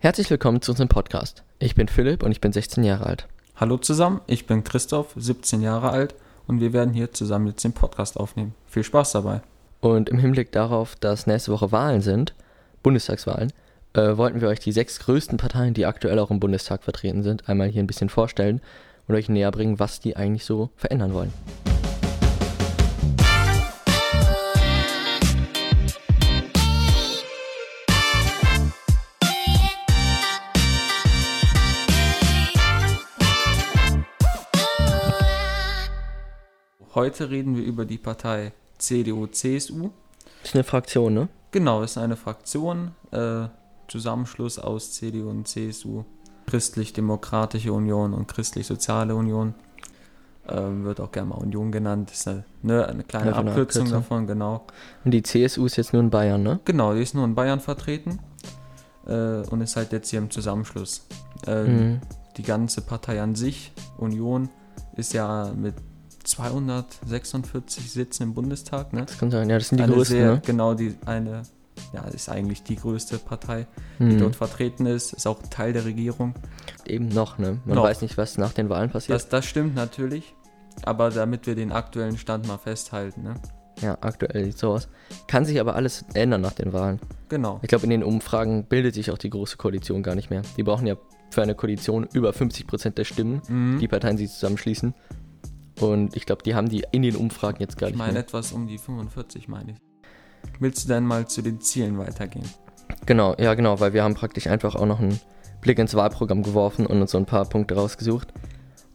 Herzlich willkommen zu unserem Podcast. Ich bin Philipp und ich bin 16 Jahre alt. Hallo zusammen, ich bin Christoph, 17 Jahre alt und wir werden hier zusammen jetzt den Podcast aufnehmen. Viel Spaß dabei. Und im Hinblick darauf, dass nächste Woche Wahlen sind, Bundestagswahlen, äh, wollten wir euch die sechs größten Parteien, die aktuell auch im Bundestag vertreten sind, einmal hier ein bisschen vorstellen und euch näher bringen, was die eigentlich so verändern wollen. Heute reden wir über die Partei CDU-CSU. Ist eine Fraktion, ne? Genau, ist eine Fraktion, äh, Zusammenschluss aus CDU und CSU, Christlich-Demokratische Union und Christlich-Soziale Union. Ähm, wird auch gerne mal Union genannt. Ist eine, ne, eine kleine Ja, Abkürzung Abkürzung. davon, genau. Und die CSU ist jetzt nur in Bayern, ne? Genau, die ist nur in Bayern vertreten äh, und ist halt jetzt hier im Zusammenschluss. Äh, Mhm. Die ganze Partei an sich, Union, ist ja mit 246 Sitzen im Bundestag, ne? Das kann sein. Ja, das sind die eine größten, sehr, ne? genau die eine, ja, ist eigentlich die größte Partei, die Mhm. dort vertreten ist, ist auch Teil der Regierung. Eben noch, ne? Man Noch. weiß nicht, was nach den Wahlen passiert. Das, das stimmt natürlich, aber damit wir den aktuellen Stand mal festhalten, ne? ja, aktuell sieht so aus. Kann sich aber alles ändern nach den Wahlen. Genau. Ich glaube, in den Umfragen bildet sich auch die große Koalition gar nicht mehr. Die brauchen ja für eine Koalition über 50% der Stimmen, Mhm. die Parteien sich zusammenschließen. Und ich glaube, die haben die in den Umfragen jetzt gar Ich nicht meine mehr. etwas um die 45, meine ich. Willst du dann mal zu den Zielen weitergehen? Genau, ja genau, weil wir haben praktisch einfach auch noch einen Blick ins Wahlprogramm geworfen und uns so ein paar Punkte rausgesucht.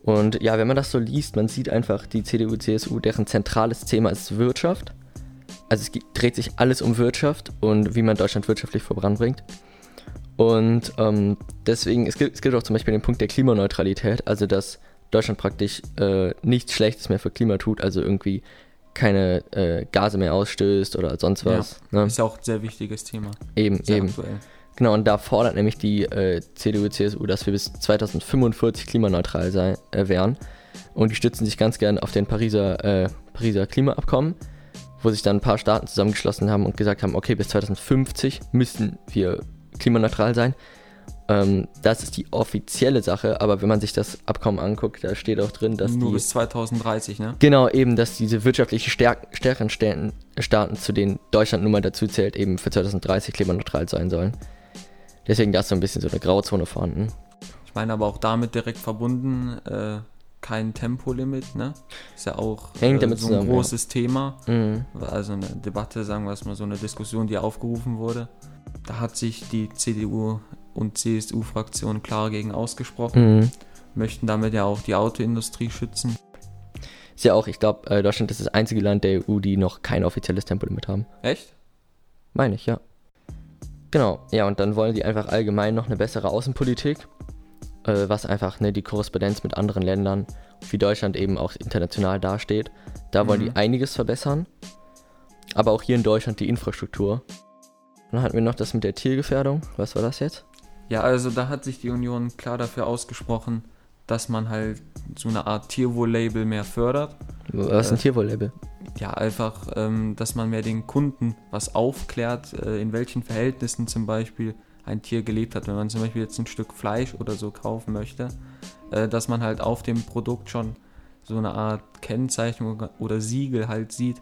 Und ja, wenn man das so liest, man sieht einfach die CDU, CSU, deren zentrales Thema ist Wirtschaft. Also es dreht sich alles um Wirtschaft und wie man Deutschland wirtschaftlich voranbringt. Und ähm, deswegen, es gibt, es gibt auch zum Beispiel den Punkt der Klimaneutralität, also dass Deutschland praktisch äh, nichts Schlechtes mehr für Klima tut, also irgendwie keine äh, Gase mehr ausstößt oder sonst was. Ne? Ist ja auch ein sehr wichtiges Thema. Eben, Sehr eben. aktuell. Genau, und da fordert nämlich die äh, CDU, CSU, dass wir bis 2045 klimaneutral sein, äh, wären. Und die stützen sich ganz gern auf den Pariser, äh, Pariser Klimaabkommen, wo sich dann ein paar Staaten zusammengeschlossen haben und gesagt haben, okay, bis 2050 müssen wir klimaneutral sein. Ähm, das ist die offizielle Sache, aber wenn man sich das Abkommen anguckt, da steht auch drin, dass Nur die... bis 2030, ne? Genau, eben, dass diese wirtschaftlich stärk stärkeren Staaten, Staaten, zu denen Deutschland nun mal dazu zählt, eben für 2030 klimaneutral sein sollen. Deswegen da ist so ein bisschen so eine Grauzone vorhanden. Ich meine aber auch damit direkt verbunden, äh, kein Tempolimit, ne? Ist ja auch Hängt äh, damit so ein zusammen, ja. großes Thema. Mhm. Also eine Debatte, sagen wir es mal, so eine Diskussion, die aufgerufen wurde. Da hat sich die CDU und CSU-Fraktion klar gegen ausgesprochen, Mhm. möchten damit ja auch die Autoindustrie schützen. Ist ja auch, ich glaube, äh, Deutschland ist das einzige Land der EU, die noch kein offizielles Tempolimit haben. Echt? Meine ich, ja. Genau, ja, und dann wollen die einfach allgemein noch eine bessere Außenpolitik, äh, was einfach ne, die Korrespondenz mit anderen Ländern, wie Deutschland eben auch international dasteht. Da wollen Mhm. die einiges verbessern. Aber auch hier in Deutschland die Infrastruktur. Dann hatten wir noch das mit der Tiergefährdung. Was war das jetzt? Ja, also da hat sich die Union klar dafür ausgesprochen, dass man halt so eine Art Tierwohl-Label mehr fördert. Was ist ein Äh, Tierwohl-Label? Ja, einfach, ähm, dass man mehr den Kunden was aufklärt, äh, in welchen Verhältnissen zum Beispiel ein Tier gelebt hat. Wenn man zum Beispiel jetzt ein Stück Fleisch oder so kaufen möchte, äh, dass man halt auf dem Produkt schon so eine Art Kennzeichnung oder Siegel halt sieht,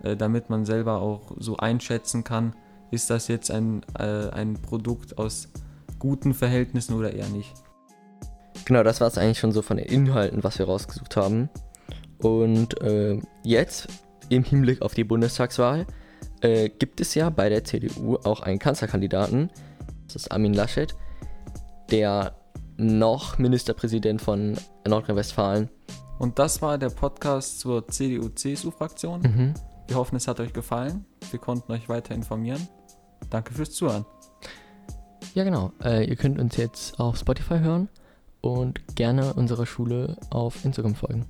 damit man selber auch so einschätzen kann, ist das jetzt ein, ein Produkt aus guten Verhältnissen oder eher nicht. Genau, das war es eigentlich schon so von den Inhalten, was wir rausgesucht haben. Und äh, jetzt, im Hinblick auf die Bundestagswahl, äh, gibt es ja bei der CDU auch einen Kanzlerkandidaten. Das ist Armin Laschet, der noch Ministerpräsident von Nordrhein-Westfalen. Und das war der Podcast zur CDU-CSU-Fraktion. Mhm. Wir hoffen, es hat euch gefallen. Wir konnten euch weiter informieren. Danke fürs Zuhören. Ja, genau. Äh, ihr könnt uns jetzt auf Spotify hören und gerne unserer Schule auf Instagram folgen.